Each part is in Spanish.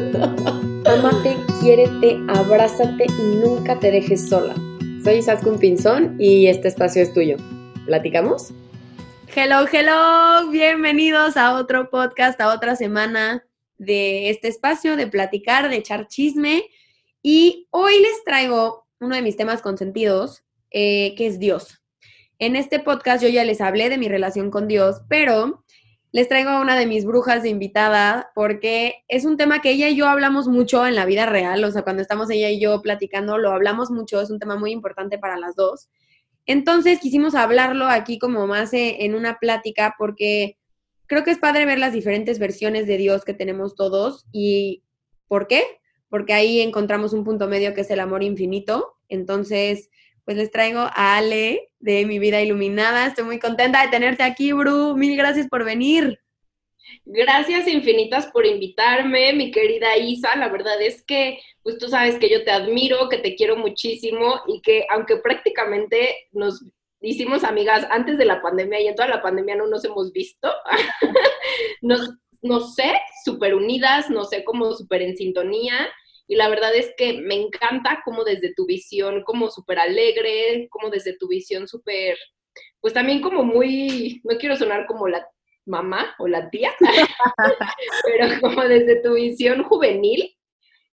Amate, quiérete, abrázate y nunca te dejes sola. Soy Isaskun Pinzón y este espacio es tuyo. ¿Platicamos? Hello, hello, bienvenidos a otro podcast, a otra semana de este espacio de platicar, de echar chisme. Y hoy les traigo uno de mis temas consentidos, eh, que es Dios. En este podcast yo ya les hablé de mi relación con Dios, pero les traigo a una de mis brujas de invitada porque es un tema que ella y yo hablamos mucho en la vida real, o sea, cuando estamos ella y yo platicando, lo hablamos mucho, es un tema muy importante para las dos. Entonces quisimos hablarlo aquí como más e, en una plática porque creo que es padre ver las diferentes versiones de Dios que tenemos todos y ¿por qué? Porque ahí encontramos un punto medio que es el amor infinito. Entonces, pues les traigo a Ale de Mi Vida Iluminada. Estoy muy contenta de tenerte aquí, Bru. Mil gracias por venir. Gracias infinitas por invitarme, mi querida Isa. La verdad es que, pues tú sabes que yo te admiro, que te quiero muchísimo y que aunque prácticamente nos hicimos amigas antes de la pandemia y en toda la pandemia no nos hemos visto, nos, no sé, súper unidas, no sé, como súper en sintonía. Y la verdad es que me encanta como desde tu visión, como súper alegre, como desde tu visión súper, pues también como muy, no quiero sonar como la mamá o la tía, pero como desde tu visión juvenil,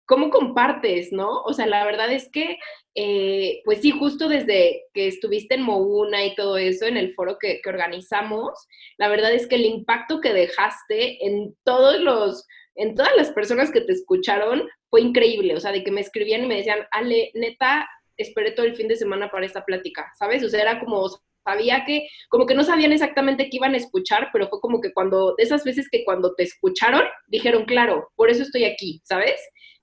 ¿cómo compartes, no? O sea, la verdad es que, eh, pues sí, justo desde que estuviste en Mouna y todo eso, en el foro que, que, organizamos, la verdad es que el impacto que dejaste en todos los, en todas las personas que te escucharon fue increíble, o sea, de que me escribían y me decían, Ale, neta, esperé todo el fin de semana para esta plática, ¿sabes? O sea, era como, sabía que, como que no sabían exactamente qué iban a escuchar, pero fue como que cuando, de esas veces que cuando te escucharon, dijeron, claro, por eso estoy aquí, ¿sabes?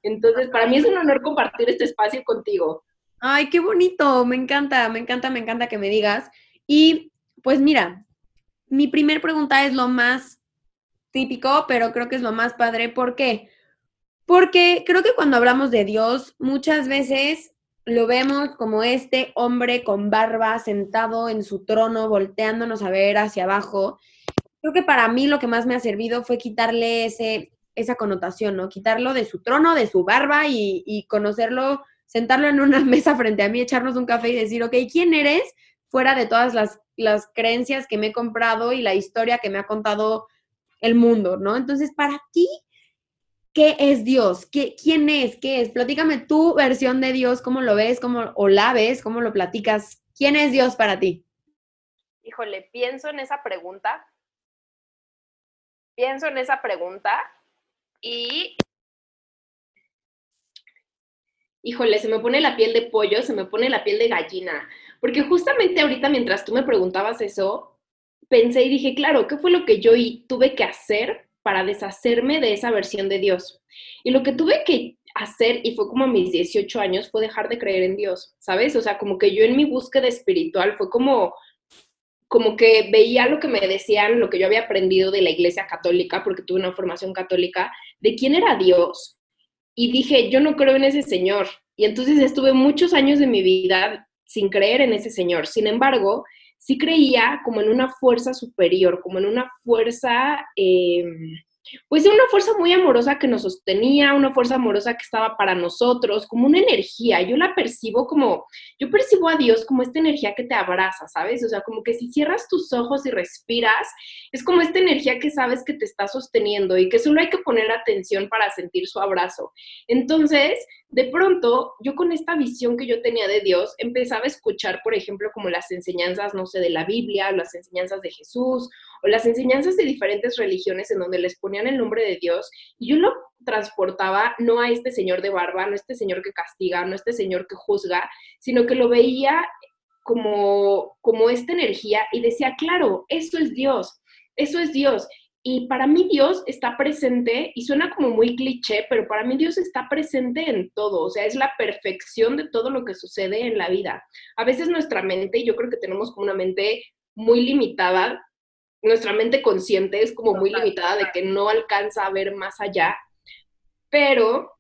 Entonces, para mí es un honor compartir este espacio contigo. Ay, qué bonito, me encanta, me encanta, me encanta que me digas. Y pues mira, mi primer pregunta es lo más típico, pero creo que es lo más padre. ¿Por qué? Porque creo que cuando hablamos de Dios, muchas veces lo vemos como este hombre con barba sentado en su trono, volteándonos a ver hacia abajo. Creo que para mí lo que más me ha servido fue quitarle ese, esa connotación, ¿no? Quitarlo de su trono, de su barba y, conocerlo, sentarlo en una mesa frente a mí, echarnos un café y decir, ok, ¿quién eres? Fuera de todas las, las creencias que me he comprado y la historia que me ha contado el mundo, ¿no? Entonces, para ti, ¿qué es Dios? ¿Qué, ¿Quién es? ¿Qué es? Platícame tu versión de Dios, cómo lo ves, cómo, o la ves, cómo lo platicas. ¿Quién es Dios para ti? Híjole, pienso en esa pregunta. Pienso en esa pregunta y... Híjole, se me pone la piel de pollo, se me pone la piel de gallina. Porque justamente ahorita mientras tú me preguntabas eso, pensé y dije, claro, ¿qué fue lo que yo tuve que hacer para deshacerme de esa versión de Dios. Y lo que tuve que hacer, y fue como a mis 18 años, fue dejar de creer en Dios, ¿sabes? O sea, como que yo en mi búsqueda espiritual fue como, como que veía lo que me decían, lo que yo había aprendido de la iglesia católica, porque tuve una formación católica, de quién era Dios. Y dije, yo no creo en ese Señor. Y entonces estuve muchos años de mi vida sin creer en ese Señor. Sin embargo, sí creía como en una fuerza superior, como en una fuerza, eh, pues una fuerza muy amorosa que nos sostenía, una fuerza amorosa que estaba para nosotros, como una energía. Yo la percibo como, yo percibo a Dios como esta energía que te abraza, ¿sabes? O sea, como que si cierras tus ojos y respiras, es como esta energía que sabes que te está sosteniendo y que solo hay que poner atención para sentir su abrazo. Entonces, de pronto, yo con esta visión que yo tenía de Dios, empezaba a escuchar, por ejemplo, como las enseñanzas, no sé, de la Biblia, las enseñanzas de Jesús, o las enseñanzas de diferentes religiones en donde les ponían el nombre de Dios, y yo lo transportaba no a este señor de barba, no a este señor que castiga, no a este señor que juzga, sino que lo veía como, como esta energía y decía, claro, eso es Dios, eso es Dios. Y para mí Dios está presente, y suena como muy cliché, pero para mí Dios está presente en todo, o sea, es la perfección de todo lo que sucede en la vida. A veces nuestra mente, yo creo que tenemos como una mente muy limitada, nuestra mente consciente es como muy limitada de que no alcanza a ver más allá, pero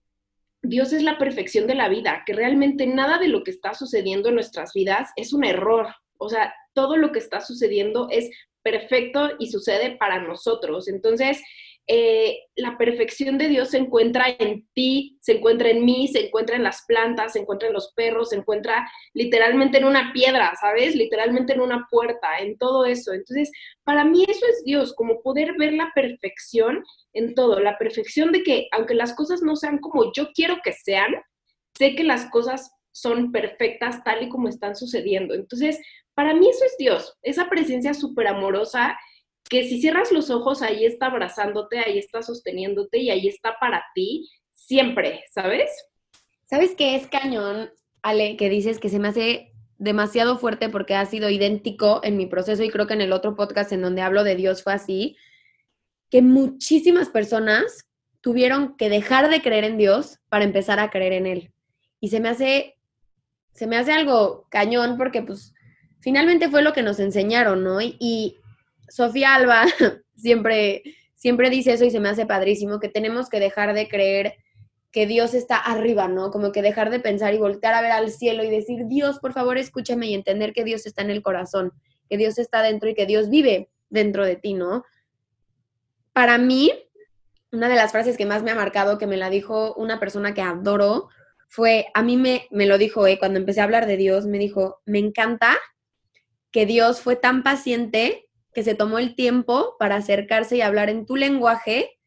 Dios es la perfección de la vida, que realmente nada de lo que está sucediendo en nuestras vidas es un error. O sea, todo lo que está sucediendo es perfecto y sucede para nosotros. Entonces, eh, la perfección de Dios se encuentra en ti, se encuentra en mí, se encuentra en las plantas, se encuentra en los perros, se encuentra literalmente en una piedra, ¿sabes? Literalmente en una puerta, en todo eso. Entonces, para mí eso es Dios, como poder ver la perfección en todo, la perfección de que aunque las cosas no sean como yo quiero que sean, sé que las cosas son perfectas tal y como están sucediendo. Entonces, para mí eso es Dios, esa presencia súper amorosa que si cierras los ojos, ahí está abrazándote, ahí está sosteniéndote y ahí está para ti siempre, ¿sabes? ¿Sabes qué es cañón, Ale, que dices que se me hace demasiado fuerte porque ha sido idéntico en mi proceso y creo que en el otro podcast en donde hablo de Dios fue así, que muchísimas personas tuvieron que dejar de creer en Dios para empezar a creer en Él. Y se me hace, se me hace algo cañón porque pues finalmente fue lo que nos enseñaron, ¿no? y Sofía Alba siempre, siempre dice eso y se me hace padrísimo, que tenemos que dejar de creer que Dios está arriba, ¿no? Como que dejar de pensar y voltear a ver al cielo y decir, Dios, por favor, escúchame y entender que Dios está en el corazón, que Dios está dentro y que Dios vive dentro de ti, ¿no? Para mí, una de las frases que más me ha marcado, que me la dijo una persona que adoro, fue, a mí me, me lo dijo, eh, cuando empecé a hablar de Dios, me dijo, me encanta que Dios fue tan paciente que se tomó el tiempo para acercarse y hablar en tu lenguaje,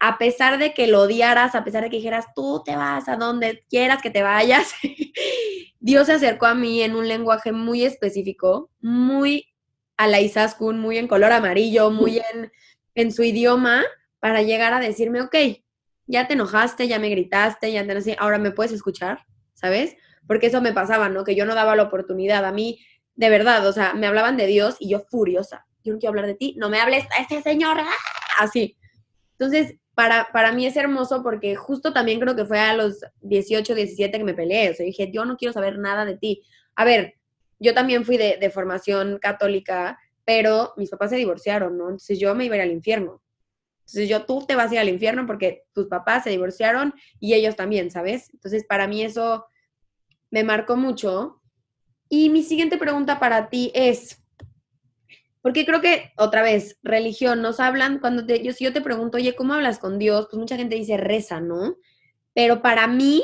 a pesar de que lo odiaras, a pesar de que dijeras, tú te vas a donde quieras que te vayas, Dios se acercó a mí en un lenguaje muy específico, muy a la Isaskun, muy en color amarillo, muy en, su idioma, para llegar a decirme, ok, ya te enojaste, ya me gritaste, ya te ahora me puedes escuchar, ¿sabes? Porque eso me pasaba, ¿no? Que yo no daba la oportunidad. A mí de verdad, o sea, me hablaban de Dios y yo furiosa. Yo no quiero hablar de ti, no me hables a este señor, ¡ah! así. Entonces, para, para mí es hermoso porque justo también creo que fue a los 18, 17 que me peleé. O sea, dije, yo no quiero saber nada de ti. A ver, yo también fui de, de formación católica, pero mis papás se divorciaron, ¿no? Entonces yo me iba a ir al infierno. Entonces yo, tú te vas a ir al infierno porque tus papás se divorciaron y ellos también, ¿sabes? Entonces para mí eso me marcó mucho y mi siguiente pregunta para ti es, porque creo que, otra vez, religión, nos hablan, cuando te, yo, si yo te pregunto, oye, ¿cómo hablas con Dios? Pues mucha gente dice reza, ¿no? Pero para mí,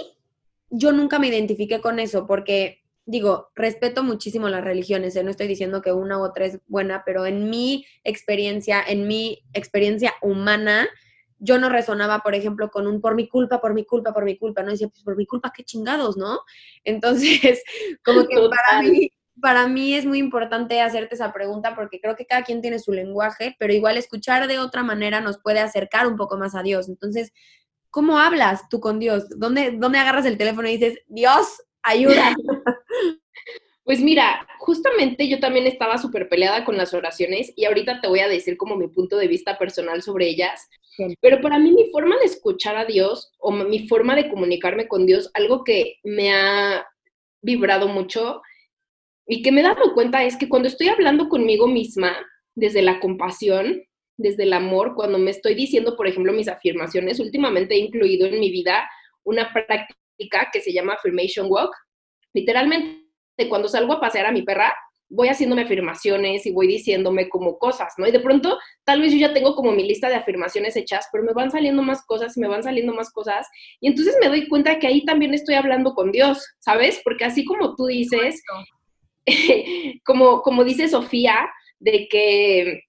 yo nunca me identifiqué con eso, porque, digo, respeto muchísimo las religiones, ¿eh? no estoy diciendo que una u otra es buena, pero en mi experiencia, en mi experiencia humana, yo no resonaba, por ejemplo, con un por mi culpa, por mi culpa, por mi culpa, ¿no? Decía, pues por mi culpa, qué chingados, ¿no? Entonces, como que para mí, para mí es muy importante hacerte esa pregunta porque creo que cada quien tiene su lenguaje, pero igual escuchar de otra manera nos puede acercar un poco más a Dios. Entonces, ¿cómo hablas tú con Dios? ¿Dónde, dónde agarras el teléfono y dices, Dios, ayuda? Pues mira, justamente yo también estaba súper peleada con las oraciones y ahorita te voy a decir como mi punto de vista personal sobre ellas. Pero para mí mi forma de escuchar a Dios o mi forma de comunicarme con Dios, algo que me ha vibrado mucho y que me he dado cuenta es que cuando estoy hablando conmigo misma, desde la compasión, desde el amor, cuando me estoy diciendo, por ejemplo, mis afirmaciones, últimamente he incluido en mi vida una práctica que se llama Affirmation Walk. Literalmente cuando salgo a pasear a mi perra, voy haciéndome afirmaciones y voy diciéndome como cosas, ¿no? Y de pronto, tal vez yo ya tengo como mi lista de afirmaciones hechas, pero me van saliendo más cosas y me van saliendo más cosas. Y entonces me doy cuenta que ahí también estoy hablando con Dios, ¿sabes? Porque así como tú dices, como, como dice Sofía, de que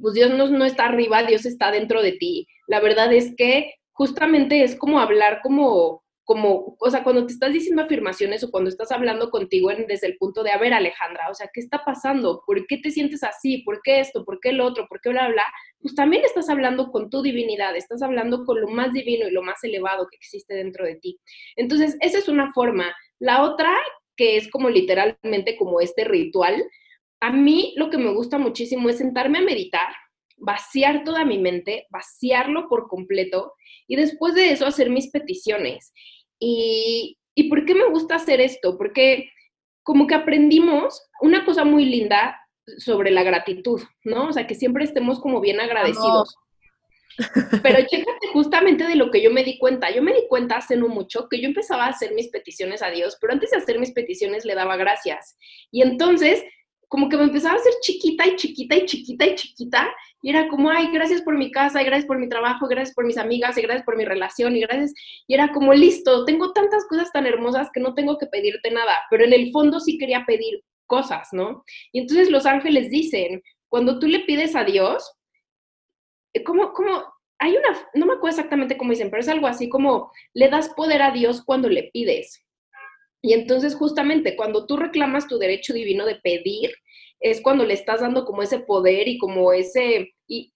pues Dios no, no está arriba, Dios está dentro de ti. La verdad es que justamente es como hablar como como, o sea, cuando te estás diciendo afirmaciones o cuando estás hablando contigo desde el punto de, a ver, Alejandra, o sea, ¿qué está pasando? ¿Por qué te sientes así? ¿Por qué esto? ¿Por qué el otro? ¿Por qué bla, bla? Pues también estás hablando con tu divinidad, estás hablando con lo más divino y lo más elevado que existe dentro de ti. Entonces, esa es una forma. La otra, que es como literalmente como este ritual, a mí lo que me gusta muchísimo es sentarme a meditar, vaciar toda mi mente, vaciarlo por completo y después de eso hacer mis peticiones. Y, ¿Y por qué me gusta hacer esto? Porque como que aprendimos una cosa muy linda sobre la gratitud, ¿no? O sea, que siempre estemos como bien agradecidos. Pero chécate justamente de lo que yo me di cuenta. Yo me di cuenta hace no mucho que yo empezaba a hacer mis peticiones a Dios, pero antes de hacer mis peticiones le daba gracias. Y entonces, como que me empezaba a hacer chiquita y chiquita y chiquita y chiquita, Y era como, ay, gracias por mi casa, y gracias por mi trabajo, gracias por mis amigas, y gracias por mi relación, y gracias. Y era como, listo, tengo tantas cosas tan hermosas que no tengo que pedirte nada, pero en el fondo sí quería pedir cosas, ¿no? Y entonces los ángeles dicen, cuando tú le pides a Dios, eh, como, como, hay una, no me acuerdo exactamente cómo dicen, pero es algo así como, le das poder a Dios cuando le pides. Y entonces justamente cuando tú reclamas tu derecho divino de pedir, es cuando le estás dando como ese poder y como ese, y,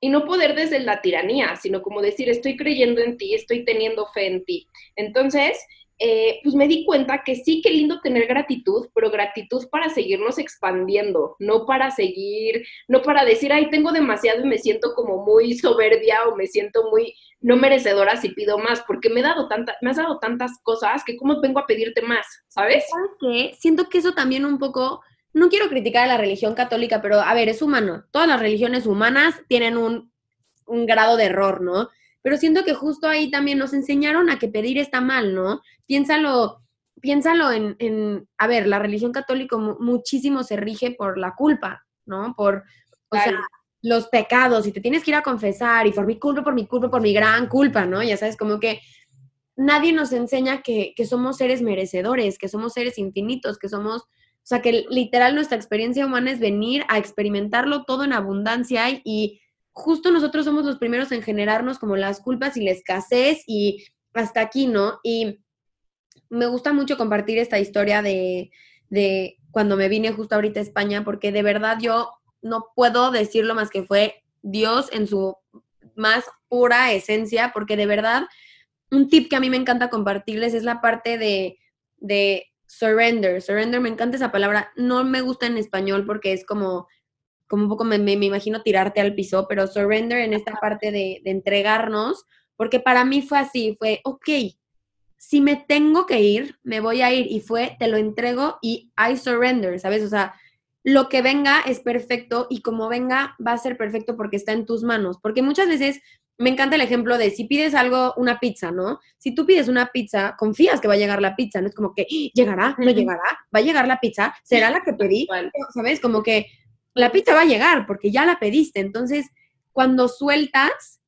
y no poder desde la tiranía, sino como decir, estoy creyendo en ti, estoy teniendo fe en ti. Entonces, eh, pues me di cuenta que sí, qué lindo tener gratitud, pero gratitud para seguirnos expandiendo, no para seguir, no para decir, ay, tengo demasiado y me siento como muy soberbia o me siento muy no merecedora si pido más, porque me, he dado tanta, me has dado tantas cosas que cómo vengo a pedirte más, ¿sabes? ¿Sabes qué? Siento que eso también un poco, no quiero criticar a la religión católica, pero a ver, es humano. Todas las religiones humanas tienen un grado de error, ¿no? Pero siento que justo ahí también nos enseñaron a que pedir está mal, ¿no? Piénsalo, piénsalo en, en a ver, la religión católica muchísimo se rige por la culpa, ¿no? Por, o sea, los pecados, y te tienes que ir a confesar, y por mi culpa, por mi culpa, por mi gran culpa, ¿no? Ya sabes, como que nadie nos enseña que, que somos seres merecedores, que somos seres infinitos, que somos, o sea, que literal nuestra experiencia humana es venir a experimentarlo todo en abundancia y justo nosotros somos los primeros en generarnos como las culpas y la escasez y hasta aquí, ¿no? Y me gusta mucho compartir esta historia de, de cuando me vine justo ahorita a España, porque de verdad yo no puedo decirlo más que fue Dios en su más pura esencia, porque de verdad un tip que a mí me encanta compartirles es la parte de, de surrender. Surrender, me encanta esa palabra. No me gusta en español porque es como como un poco me, me, imagino tirarte al piso, pero surrender en esta parte de, de, entregarnos, porque para mí fue así, fue, ok, si me tengo que ir, me voy a ir, y fue, te lo entrego y I surrender, ¿sabes? O sea, lo que venga es perfecto y como venga va a ser perfecto porque está en tus manos, porque muchas veces me encanta el ejemplo de si pides algo, una pizza, ¿no? Si tú pides una pizza, confías que va a llegar la pizza, no es como que ¡Ah! llegará, no llegará, va a llegar la pizza, será la que pedí, ¿sabes? Como que la pizza va a llegar porque ya la pediste. Entonces, cuando sueltas,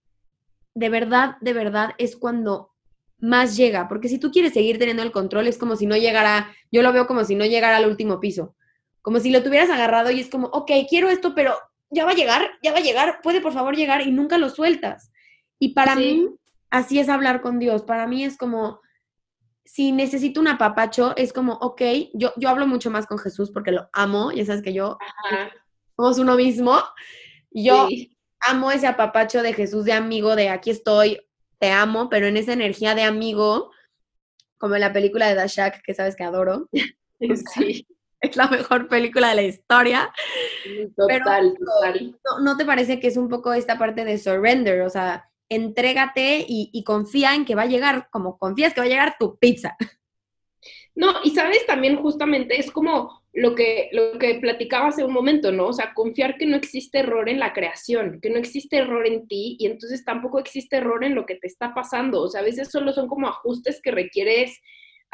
de verdad, de verdad, es cuando más llega. Porque si tú quieres seguir teniendo el control, es como si no llegara, yo lo veo como si no llegara al último piso. Como si lo tuvieras agarrado y es como, ok, quiero esto, pero ya va a llegar, ya va a llegar, puede por favor llegar y nunca lo sueltas. Y para mí, así es hablar con Dios. Para mí es como, si necesito un apapacho, es como, ok, yo, yo hablo mucho más con Jesús porque lo amo, ya sabes que yo somos uno mismo. Yo amo ese apapacho de Jesús de amigo, de aquí estoy, te amo, pero en esa energía de amigo, como en la película de Dashak, que sabes que adoro. Sí. Es la mejor película de la historia. Total, total. No, te parece que es un poco esta parte de surrender? O sea, entrégate y, y confía en que va a llegar, como confías que va a llegar tu pizza. No, y sabes también justamente es como lo que, lo que platicaba hace un momento, ¿no? O sea, confiar que no existe error en la creación, que no existe error en ti y entonces tampoco existe error en lo que te está pasando. O sea, a veces solo son como ajustes que requieres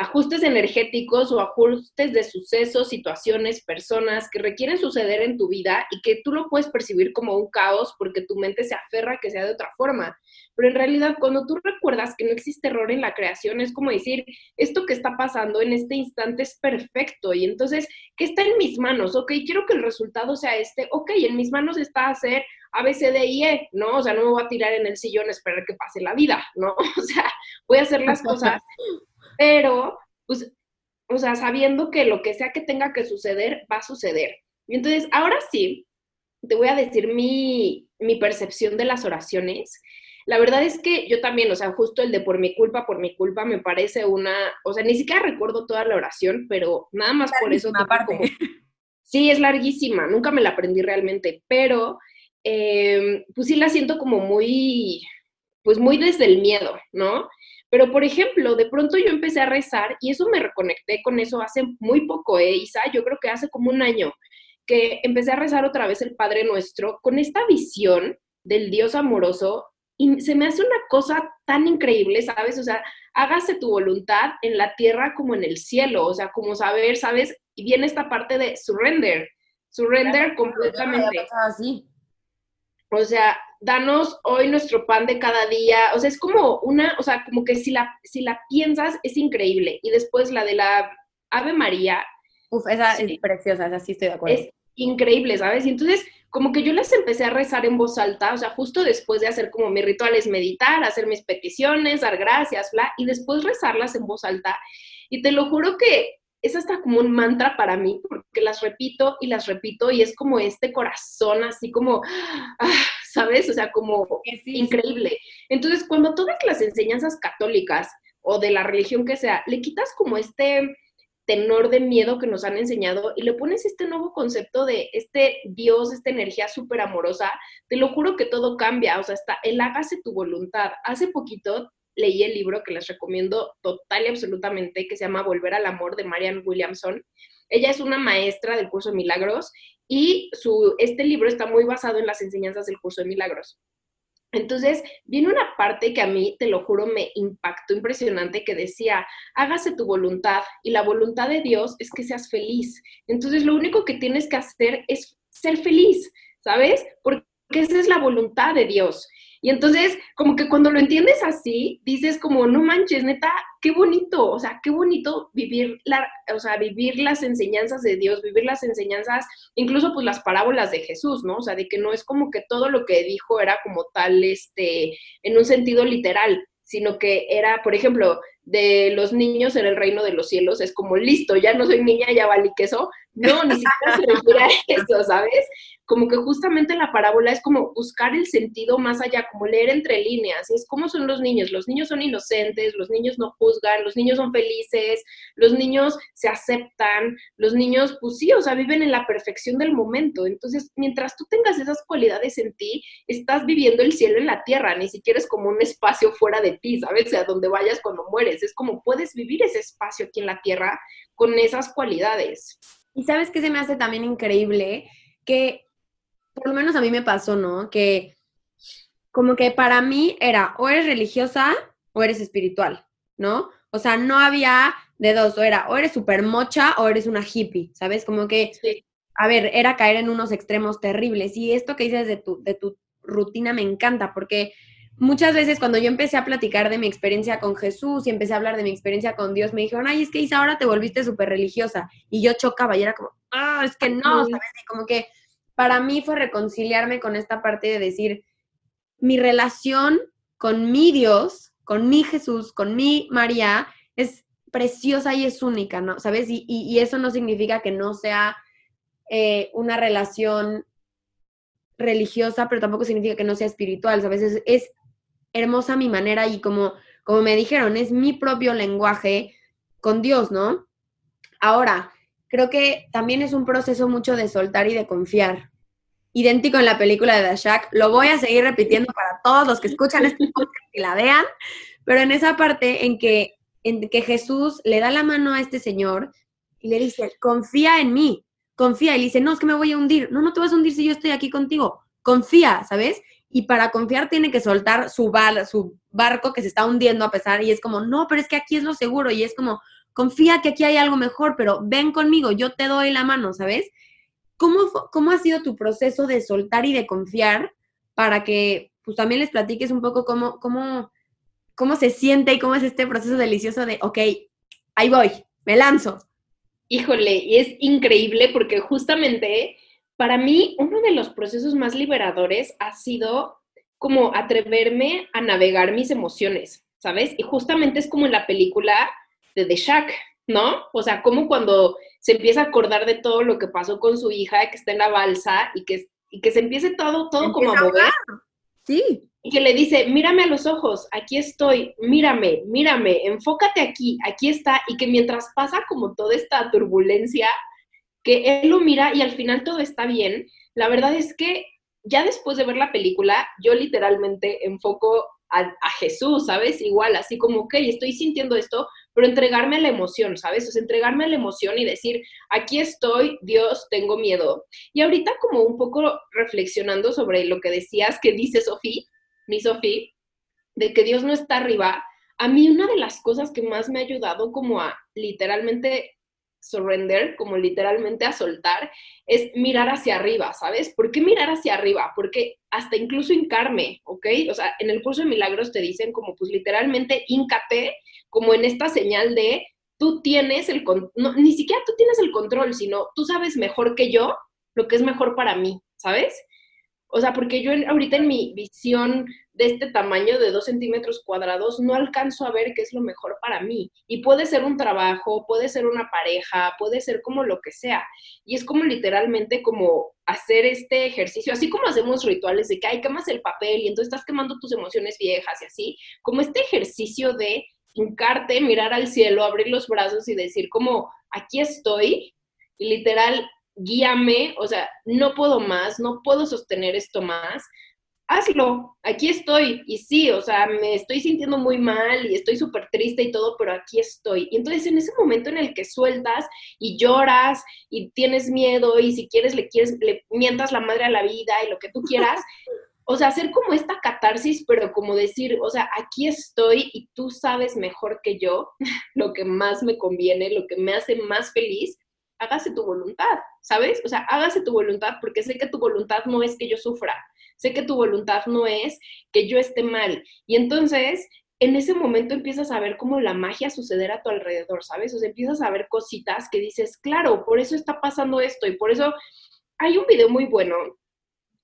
ajustes energéticos o ajustes de sucesos, situaciones, personas que requieren suceder en tu vida y que tú lo puedes percibir como un caos porque tu mente se aferra a que sea de otra forma. Pero en realidad, cuando tú recuerdas que no existe error en la creación, es como decir, esto que está pasando en este instante es perfecto y entonces, ¿qué está en mis manos? Ok, quiero que el resultado sea este. Ok, en mis manos está hacer a, B, C, D y E, ¿no? O sea, no me voy a tirar en el sillón a esperar que pase la vida, ¿no? O sea, voy a hacer las cosas pero, pues, o sea, sabiendo que lo que sea que tenga que suceder, va a suceder. Y entonces, ahora sí, te voy a decir mi, mi percepción de las oraciones. La verdad es que yo también, o sea, justo el de por mi culpa, por mi culpa, me parece una, o sea, ni siquiera recuerdo toda la oración, pero nada más por eso. Aparte. sí, es larguísima, nunca me la aprendí realmente, pero eh, pues sí la siento como muy, pues muy desde el miedo, ¿no? Pero, por ejemplo, de pronto yo empecé a rezar y eso me reconecté con eso hace muy poco, ¿eh, Isa? Yo creo que hace como un año que empecé a rezar otra vez el Padre Nuestro con esta visión del Dios amoroso y se me hace una cosa tan increíble, ¿sabes? O sea, hágase tu voluntad en la tierra como en el cielo, o sea, como saber, ¿sabes? Y viene esta parte de surrender, surrender completamente. Así. o sea, danos hoy nuestro pan de cada día, o sea, es como una, o sea, como que si la, si la piensas es increíble. Y después la de la Ave María. Uf, esa es preciosa, esa sí estoy de acuerdo. Es increíble, ¿sabes? Y entonces, como que yo las empecé a rezar en voz alta, o sea, justo después de hacer como mis rituales, meditar, hacer mis peticiones, dar gracias, bla, y después rezarlas en voz alta. Y te lo juro que es hasta como un mantra para mí, porque las repito y las repito y es como este corazón así como, ah, ¿sabes? O sea, como increíble. Entonces, cuando todas las enseñanzas católicas o de la religión que sea, le quitas como este tenor de miedo que nos han enseñado y le pones este nuevo concepto de este Dios, esta energía súper amorosa, te lo juro que todo cambia, o sea, hasta el hágase tu voluntad. Hace poquito leí el libro que les recomiendo total y absolutamente, que se llama Volver al Amor de Marianne Williamson. Ella es una maestra del curso de milagros y su, este libro está muy basado en las enseñanzas del curso de milagros. Entonces, viene una parte que a mí, te lo juro, me impactó impresionante, que decía, hágase tu voluntad y la voluntad de Dios es que seas feliz. Entonces, lo único que tienes que hacer es ser feliz, ¿sabes? Porque esa es la voluntad de Dios. Y entonces, como que cuando lo entiendes así, dices como, no manches, neta, qué bonito, o sea, qué bonito vivir, la, o sea, vivir las enseñanzas de Dios, vivir las enseñanzas, incluso pues las parábolas de Jesús, ¿no? O sea, de que no es como que todo lo que dijo era como tal, este, en un sentido literal, sino que era, por ejemplo, de los niños en el reino de los cielos, es como, listo, ya no soy niña, ya valí queso. No, ni siquiera se refiere a eso, ¿sabes? como que justamente la parábola es como buscar el sentido más allá, como leer entre líneas, es como son los niños, los niños son inocentes, los niños no juzgan, los niños son felices, los niños se aceptan, los niños, pues sí, o sea, viven en la perfección del momento, entonces, mientras tú tengas esas cualidades en ti, estás viviendo el cielo en la tierra, ni siquiera es como un espacio fuera de ti, ¿sabes? O sea, donde vayas cuando mueres, es como puedes vivir ese espacio aquí en la tierra con esas cualidades. Y sabes que se me hace también increíble que por lo menos a mí me pasó, ¿no? Que como que para mí era o eres religiosa o eres espiritual, ¿no? O sea, no había de dos, o era o eres súper mocha o eres una hippie, ¿sabes? Como que, a ver, era caer en unos extremos terribles. Y esto que dices de tu, de tu rutina me encanta, porque muchas veces cuando yo empecé a platicar de mi experiencia con Jesús y empecé a hablar de mi experiencia con Dios, me dijeron, ay, es que Isa, ahora te volviste súper religiosa. Y yo chocaba y era como, ah, es que no, ¿sabes? Y como que para mí fue reconciliarme con esta parte de decir, mi relación con mi Dios, con mi Jesús, con mi María, es preciosa y es única, ¿no? ¿Sabes? Y, eso no significa que no sea eh, una relación religiosa, pero tampoco significa que no sea espiritual, ¿sabes? Es, es hermosa mi manera y como, como me dijeron, es mi propio lenguaje con Dios, ¿no? Ahora, creo que también es un proceso mucho de soltar y de confiar. Idéntico en la película de The Lo voy a seguir repitiendo para todos los que escuchan este podcast y la vean, pero en esa parte en que, en que Jesús le da la mano a este señor y le dice, confía en mí, confía. Y le dice, no, es que me voy a hundir. No, no te vas a hundir si yo estoy aquí contigo. Confía, ¿sabes? Y para confiar tiene que soltar su, bar, su barco que se está hundiendo a pesar. Y es como, no, pero es que aquí es lo seguro. Y es como, confía que aquí hay algo mejor, pero ven conmigo, yo te doy la mano, ¿sabes? ¿Cómo, cómo ha sido tu proceso de soltar y de confiar para que pues también les platiques un poco cómo, cómo, cómo se siente y cómo es este proceso delicioso de, ok, ahí voy, me lanzo? Híjole, y es increíble porque justamente para mí uno de los procesos más liberadores ha sido como atreverme a navegar mis emociones, ¿sabes? Y justamente es como en la película de The Shack, ¿no? O sea, como cuando se empieza a acordar de todo lo que pasó con su hija, que está en la balsa y que, y que se empiece todo, todo como a mover. Sí. Y que le dice, mírame a los ojos, aquí estoy, mírame, mírame, enfócate aquí, aquí está. Y que mientras pasa como toda esta turbulencia, que él lo mira y al final todo está bien. La verdad es que ya después de ver la película, yo literalmente enfoco a, a Jesús, ¿sabes? Igual, así como, ok, estoy sintiendo esto, pero entregarme a la emoción, ¿sabes? O sea, entregarme a la emoción y decir, aquí estoy, Dios, tengo miedo. Y ahorita como un poco reflexionando sobre lo que decías que dice Sofía, mi Sofía, de que Dios no está arriba, a mí una de las cosas que más me ha ayudado como a literalmente surrender, como literalmente a soltar, es mirar hacia arriba, ¿sabes? ¿Por qué mirar hacia arriba? Porque hasta incluso hincarme, ¿ok? O sea, en el curso de milagros te dicen como pues literalmente híncate, como en esta señal de tú tienes el control, ni siquiera tú tienes el control, sino tú sabes mejor que yo lo que es mejor para mí, ¿sabes? O sea, porque yo ahorita en mi visión de este tamaño de dos centímetros cuadrados no alcanzo a ver qué es lo mejor para mí. Y puede ser un trabajo, puede ser una pareja, puede ser como lo que sea. Y es como literalmente como hacer este ejercicio, así como hacemos rituales de que, hay quemas el papel y entonces estás quemando tus emociones viejas y así, como este ejercicio de hincarte, mirar al cielo, abrir los brazos y decir como, aquí estoy, y literal guíame, o sea, no puedo más, no puedo sostener esto más, hazlo, aquí estoy. Y sí, o sea, me estoy sintiendo muy mal y estoy súper triste y todo, pero aquí estoy. Y entonces en ese momento en el que sueltas y lloras y tienes miedo y si quieres le quieres, le mientas la madre a la vida y lo que tú quieras, o sea, hacer como esta catarsis, pero como decir, o sea, aquí estoy y tú sabes mejor que yo lo que más me conviene, lo que me hace más feliz hágase tu voluntad, ¿sabes? O sea, hágase tu voluntad porque sé que tu voluntad no es que yo sufra, sé que tu voluntad no es que yo esté mal. Y entonces, en ese momento empiezas a ver cómo la magia suceder a tu alrededor, ¿sabes? O sea, empiezas a ver cositas que dices, claro, por eso está pasando esto y por eso hay un video muy bueno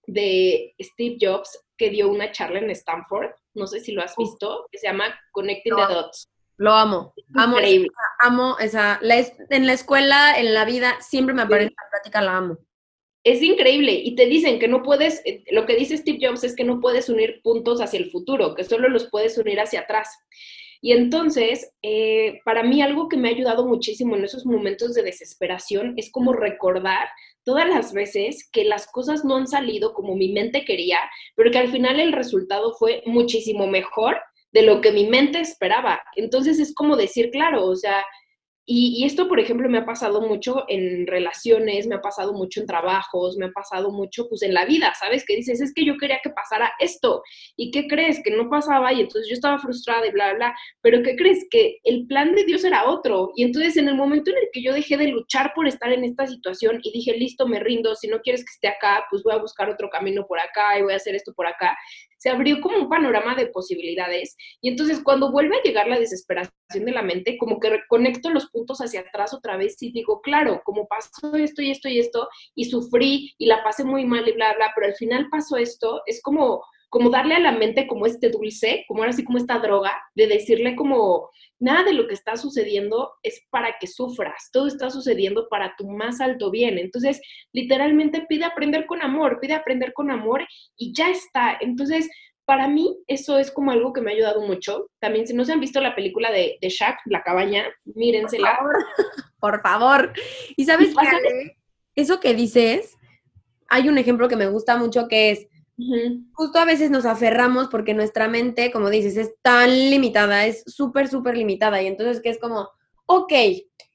de Steve Jobs que dio una charla en Stanford, no sé si lo has visto, que se llama Connecting the Dots. Lo amo. Amo, esa, amo esa. en la escuela, en la vida, siempre me aparece la plática, la amo. Es increíble. Y te dicen que no puedes, eh, lo que dice Steve Jobs es que no puedes unir puntos hacia el futuro, que solo los puedes unir hacia atrás. Y entonces, eh, para mí algo que me ha ayudado muchísimo en esos momentos de desesperación es como recordar todas las veces que las cosas no han salido como mi mente quería, pero que al final el resultado fue muchísimo mejor de lo que mi mente esperaba. Entonces es como decir, claro, o sea, y, esto, por ejemplo, me ha pasado mucho en relaciones, me ha pasado mucho en trabajos, me ha pasado mucho pues en la vida, ¿sabes? Que dices, es que yo quería que pasara esto. ¿Y qué crees? Que no pasaba y entonces yo estaba frustrada y bla, bla. Pero ¿qué crees? Que el plan de Dios era otro. Y entonces en el momento en el que yo dejé de luchar por estar en esta situación y dije, listo, me rindo, si no quieres que esté acá, pues voy a buscar otro camino por acá y voy a hacer esto por acá, se abrió como un panorama de posibilidades. Y entonces cuando vuelve a llegar la desesperación de la mente, como que reconecto los puntos hacia atrás otra vez y digo, claro, como pasó esto y esto y esto, y sufrí y la pasé muy mal y bla, bla, pero al final pasó esto, es como, como darle a la mente como este dulce, como ahora sí como esta droga, de decirle como, nada de lo que está sucediendo es para que sufras, todo está sucediendo para tu más alto bien. Entonces, literalmente pide aprender con amor, pide aprender con amor y ya está. Entonces, para mí eso es como algo que me ha ayudado mucho. También si no se han visto la película de, de Shaq, La cabaña, mírensela. Por favor. Por favor. Y sabes qué? Eso que dices, hay un ejemplo que me gusta mucho que es, justo a veces nos aferramos porque nuestra mente, como dices, es tan limitada, es súper, súper limitada. Y entonces que es como, ok,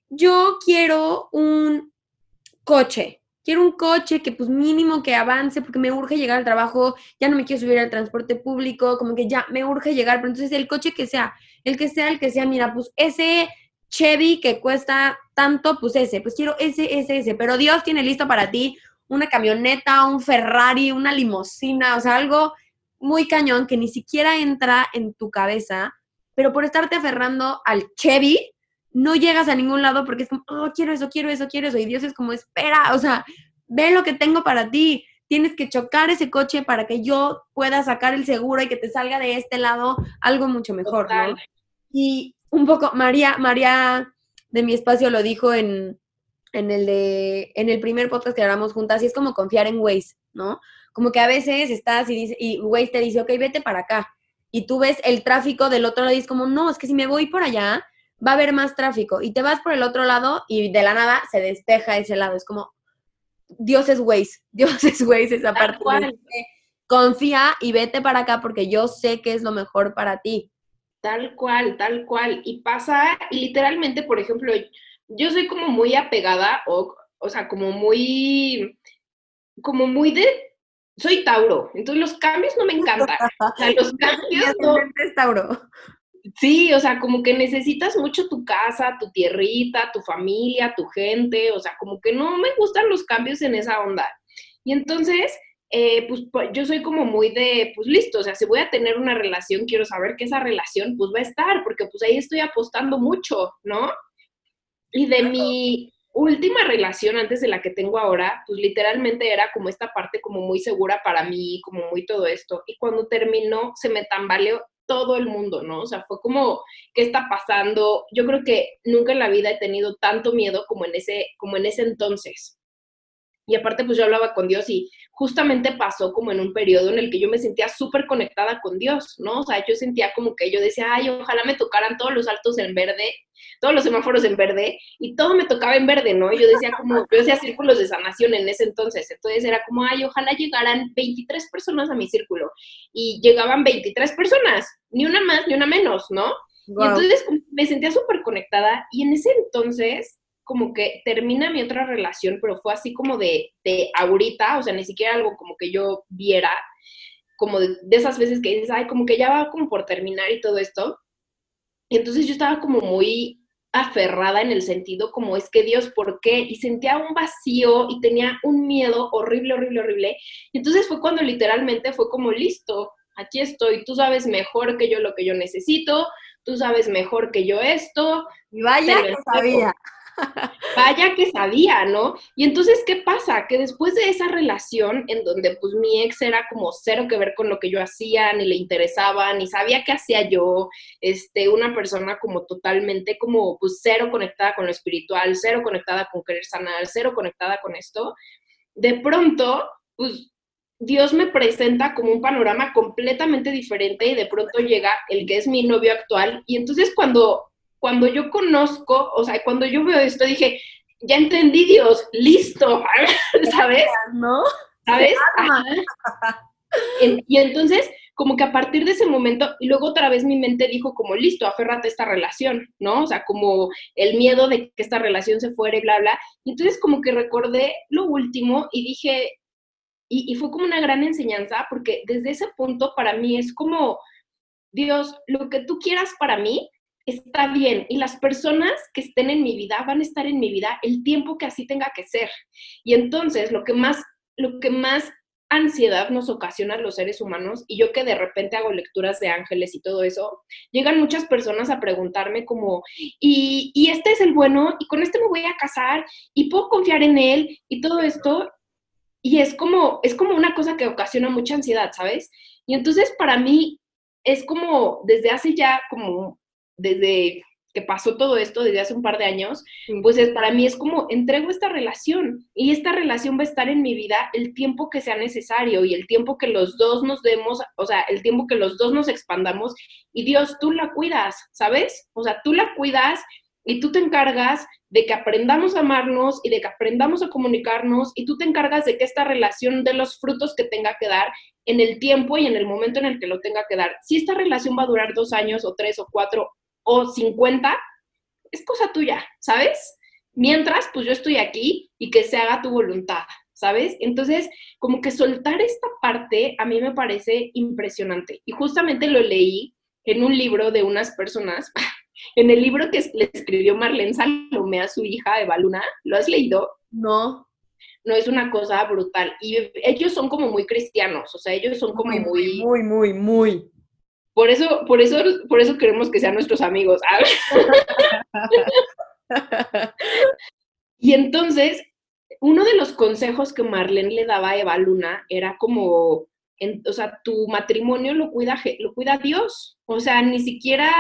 yo quiero un coche, quiero un coche que pues mínimo que avance porque me urge llegar al trabajo, ya no me quiero subir al transporte público, como que ya me urge llegar, pero entonces el coche que sea, el que sea, el que sea, mira, pues ese Chevy que cuesta tanto, pues ese, pues quiero ese, ese, ese, pero Dios tiene listo para ti una camioneta, un Ferrari, una limusina, o sea, algo muy cañón que ni siquiera entra en tu cabeza, pero por estarte aferrando al Chevy, no llegas a ningún lado porque es como, oh, quiero eso, quiero eso, quiero eso. Y Dios es como, espera, o sea, ve lo que tengo para ti. Tienes que chocar ese coche para que yo pueda sacar el seguro y que te salga de este lado algo mucho mejor, ¿no? Y un poco, María, María de mi espacio lo dijo en, en el de, en el primer podcast que grabamos juntas, y es como confiar en Waze, ¿no? Como que a veces estás y, dice, y Waze te dice, ok, vete para acá. Y tú ves el tráfico del otro lado y es como, no, es que si me voy por allá, va a haber más tráfico. Y te vas por el otro lado y de la nada se despeja ese lado. Es como, Dios es Waze, Dios es Waze esa parte. Confía y vete para acá porque yo sé que es lo mejor para ti. Tal cual, tal cual. Y pasa, y literalmente, por ejemplo, yo soy como muy apegada, o, o sea, como muy, como muy de, soy Tauro, entonces los cambios no me encantan. O sea, los cambios no, Tauro Sí, o sea, como que necesitas mucho tu casa, tu tierrita, tu familia, tu gente, o sea, como que no me gustan los cambios en esa onda. Y entonces, eh, pues, pues yo soy como muy de, pues listo, o sea, si voy a tener una relación, quiero saber que esa relación pues va a estar, porque pues ahí estoy apostando mucho, ¿no? Y de mi última relación antes de la que tengo ahora, pues literalmente era como esta parte como muy segura para mí, como muy todo esto. Y cuando terminó, se me tambaleó todo el mundo, ¿no? O sea, fue como, ¿qué está pasando? Yo creo que nunca en la vida he tenido tanto miedo como en ese, como en ese entonces. Y aparte, pues yo hablaba con Dios y justamente pasó como en un periodo en el que yo me sentía súper conectada con Dios, ¿no? O sea, yo sentía como que yo decía, ay, ojalá me tocaran todos los altos en verde, todos los semáforos en verde, y todo me tocaba en verde, ¿no? Y yo decía como, yo hacía círculos de sanación en ese entonces, entonces era como, ay, ojalá llegaran 23 personas a mi círculo, y llegaban 23 personas, ni una más, ni una menos, ¿no? Y entonces me sentía súper conectada, y en ese entonces como que termina mi otra relación, pero fue así como de, de ahorita, o sea, ni siquiera algo como que yo viera, como de, esas veces que dices, ay, como que ya va como por terminar y todo esto. Y entonces yo estaba como muy aferrada en el sentido como es que Dios, ¿por qué? Y sentía un vacío y tenía un miedo horrible, horrible, horrible. Y entonces fue cuando literalmente fue como, listo, aquí estoy, tú sabes mejor que yo lo que yo necesito, tú sabes mejor que yo esto. Y vaya que sabía. Vaya que sabía, ¿no? Y entonces, ¿qué pasa? Que después de esa relación en donde pues mi ex era como cero que ver con lo que yo hacía, ni le interesaba, ni sabía qué hacía yo, este, una persona como totalmente como pues cero conectada con lo espiritual, cero conectada con querer sanar, cero conectada con esto, de pronto, pues Dios me presenta como un panorama completamente diferente y de pronto llega el que es mi novio actual y entonces cuando cuando yo conozco, o sea, cuando yo veo esto, dije, ya entendí Dios, listo, ¿sabes? ¿No? ¿Sabes? Y entonces, como que a partir de ese momento, y luego otra vez mi mente dijo como, listo, aférrate a esta relación, ¿no? O sea, como el miedo de que esta relación se fuera y bla, bla. Y entonces como que recordé lo último y dije, y, y fue como una gran enseñanza, porque desde ese punto para mí es como, Dios, lo que tú quieras para mí, está bien y las personas que estén en mi vida van a estar en mi vida el tiempo que así tenga que ser. Y entonces lo que más, lo que más ansiedad nos ocasiona los seres humanos y yo que de repente hago lecturas de ángeles y todo eso, llegan muchas personas a preguntarme como, y, y este es el bueno y con este me voy a casar y puedo confiar en él y todo esto. Y es como, es como una cosa que ocasiona mucha ansiedad, ¿sabes? Y entonces para mí es como desde hace ya como desde que pasó todo esto desde hace un par de años, pues es, para mí es como entrego esta relación y esta relación va a estar en mi vida el tiempo que sea necesario y el tiempo que los dos nos demos, o sea, el tiempo que los dos nos expandamos y Dios, tú la cuidas, ¿sabes? O sea, tú la cuidas y tú te encargas de que aprendamos a amarnos y de que aprendamos a comunicarnos y tú te encargas de que esta relación dé los frutos que tenga que dar en el tiempo y en el momento en el que lo tenga que dar. Si esta relación va a durar dos años o tres o cuatro o 50, es cosa tuya, ¿sabes? Mientras, pues yo estoy aquí y que se haga tu voluntad, ¿sabes? Entonces, como que soltar esta parte a mí me parece impresionante. Y justamente lo leí en un libro de unas personas, en el libro que le escribió Marlene Salomé a su hija Eva Luna. ¿Lo has leído? No. No es una cosa brutal. Y ellos son como muy cristianos, o sea, ellos son como muy, muy, muy, muy. Por eso, por eso, por eso queremos que sean nuestros amigos. y entonces, uno de los consejos que Marlene le daba a Eva Luna era como, o sea, tu matrimonio lo cuida, lo cuida Dios. O sea, ni siquiera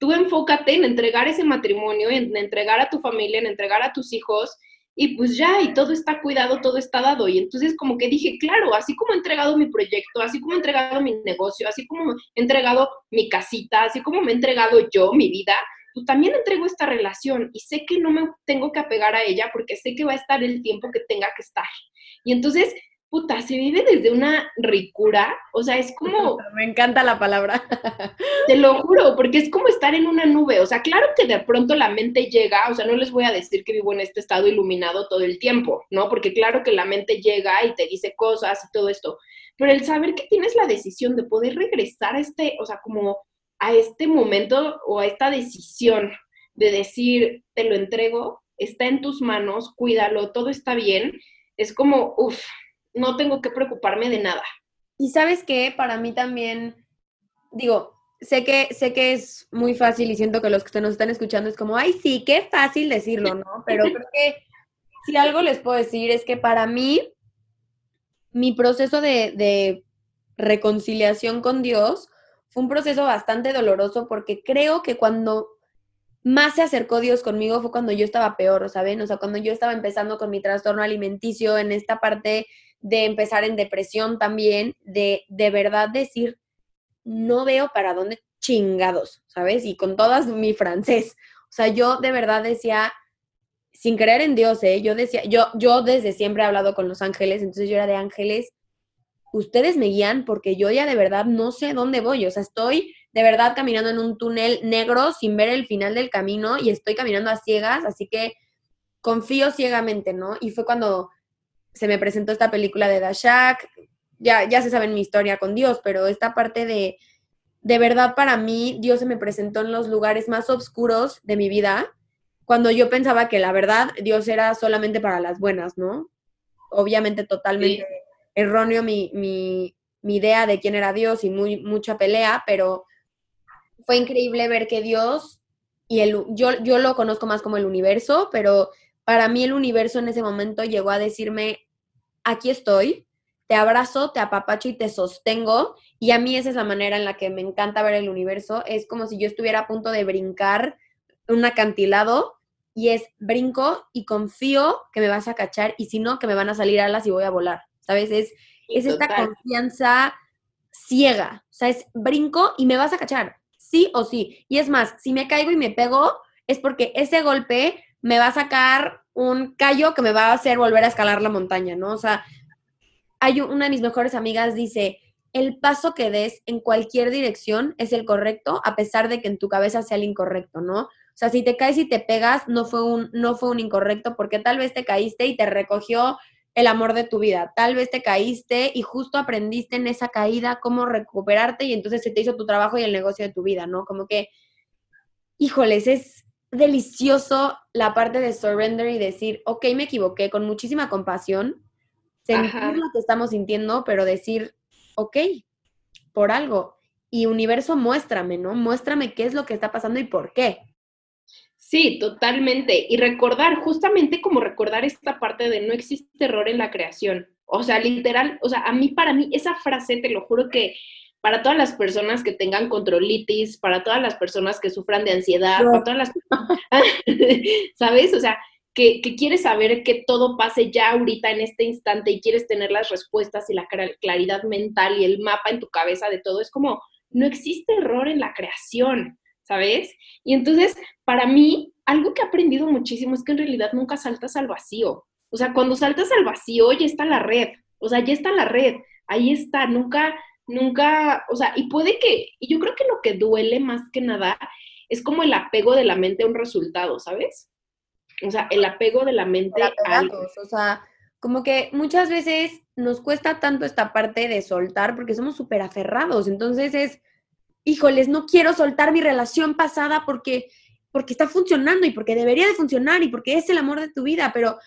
tú enfócate en entregar ese matrimonio, en entregar a tu familia, en entregar a tus hijos y pues ya, y todo está cuidado, todo está dado. Y entonces como que dije, claro, así como he entregado mi proyecto, así como he entregado mi negocio, así como he entregado mi casita, así como me he entregado yo mi vida, pues también entrego esta relación y sé que no me tengo que apegar a ella porque sé que va a estar el tiempo que tenga que estar. Y entonces puta, se vive desde una ricura, o sea, es como... Me encanta la palabra. Te lo juro, porque es como estar en una nube, o sea, claro que de pronto la mente llega, o sea, no les voy a decir que vivo en este estado iluminado todo el tiempo, ¿no? Porque claro que la mente llega y te dice cosas y todo esto, pero el saber que tienes la decisión de poder regresar a este, o sea, como a este momento o a esta decisión de decir, te lo entrego, está en tus manos, cuídalo, todo está bien, es como, uff, no tengo que preocuparme de nada. Y sabes qué, para mí también, digo, sé que, sé que es muy fácil y siento que los que nos están escuchando es como, ay, sí, qué fácil decirlo, ¿no? Pero creo que si algo les puedo decir es que para mí, mi proceso de, de reconciliación con Dios fue un proceso bastante doloroso porque creo que cuando más se acercó Dios conmigo fue cuando yo estaba peor, ¿saben? O sea, cuando yo estaba empezando con mi trastorno alimenticio, en esta parte de empezar en depresión también, de de verdad decir, no veo para dónde chingados, ¿sabes? Y con todas mi francés. O sea, yo de verdad decía, sin creer en Dios, ¿eh? Yo decía, yo, yo desde siempre he hablado con los ángeles, entonces yo era de ángeles, ustedes me guían porque yo ya de verdad no sé dónde voy, o sea, estoy de verdad caminando en un túnel negro sin ver el final del camino y estoy caminando a ciegas, así que confío ciegamente, ¿no? Y fue cuando se me presentó esta película de Dashak, ya, ya se sabe mi historia con Dios, pero esta parte de, de verdad para mí, Dios se me presentó en los lugares más oscuros de mi vida, cuando yo pensaba que la verdad Dios era solamente para las buenas, ¿no? Obviamente totalmente erróneo mi, mi, mi, idea de quién era Dios y muy, mucha pelea, pero fue increíble ver que Dios, y el, yo, yo lo conozco más como el universo, pero para mí el universo en ese momento llegó a decirme, aquí estoy, te abrazo, te apapacho y te sostengo. Y a mí esa es la manera en la que me encanta ver el universo. Es como si yo estuviera a punto de brincar un acantilado y es brinco y confío que me vas a cachar y si no, que me van a salir alas y voy a volar. ¿Sabes? Es, es esta confianza ciega. O sea, es brinco y me vas a cachar. Sí o sí. Y es más, si me caigo y me pego, es porque ese golpe me va a sacar un callo que me va a hacer volver a escalar la montaña, ¿no? O sea, hay una de mis mejores amigas dice, el paso que des en cualquier dirección es el correcto, a pesar de que en tu cabeza sea el incorrecto, ¿no? O sea, si te caes y te pegas, no fue un, no fue un incorrecto, porque tal vez te caíste y te recogió el amor de tu vida. Tal vez te caíste y justo aprendiste en esa caída cómo recuperarte y entonces se te hizo tu trabajo y el negocio de tu vida, ¿no? Como que, híjoles, es, delicioso la parte de surrender y decir, ok, me equivoqué, con muchísima compasión, sentir lo que estamos sintiendo, pero decir, ok, por algo. Y universo, muéstrame, ¿no? Muéstrame qué es lo que está pasando y por qué. Sí, totalmente. Y recordar, justamente como recordar esta parte de no existe error en la creación. O sea, literal, o sea, a mí, para mí, esa frase, te lo juro que para todas las personas que tengan controlitis, para todas las personas que sufran de ansiedad, para todas las ¿sabes? O sea, que, que, quieres saber que todo pase ya ahorita en este instante y quieres tener las respuestas y la claridad mental y el mapa en tu cabeza de todo, es como, no existe error en la creación, ¿sabes? Y entonces, para mí, algo que he aprendido muchísimo es que en realidad nunca saltas al vacío. O sea, cuando saltas al vacío, ya está la red. O sea, ya está la red. Ahí está. Nunca, nunca, o sea, y puede que, y yo creo que lo que duele más que nada es como el apego de la mente a un resultado, ¿sabes? O sea, el apego de la mente a. O sea, como que muchas veces nos cuesta tanto esta parte de soltar porque somos súper aferrados. Entonces es, híjoles, no quiero soltar mi relación pasada porque, porque está funcionando y porque debería de funcionar y porque es el amor de tu vida, pero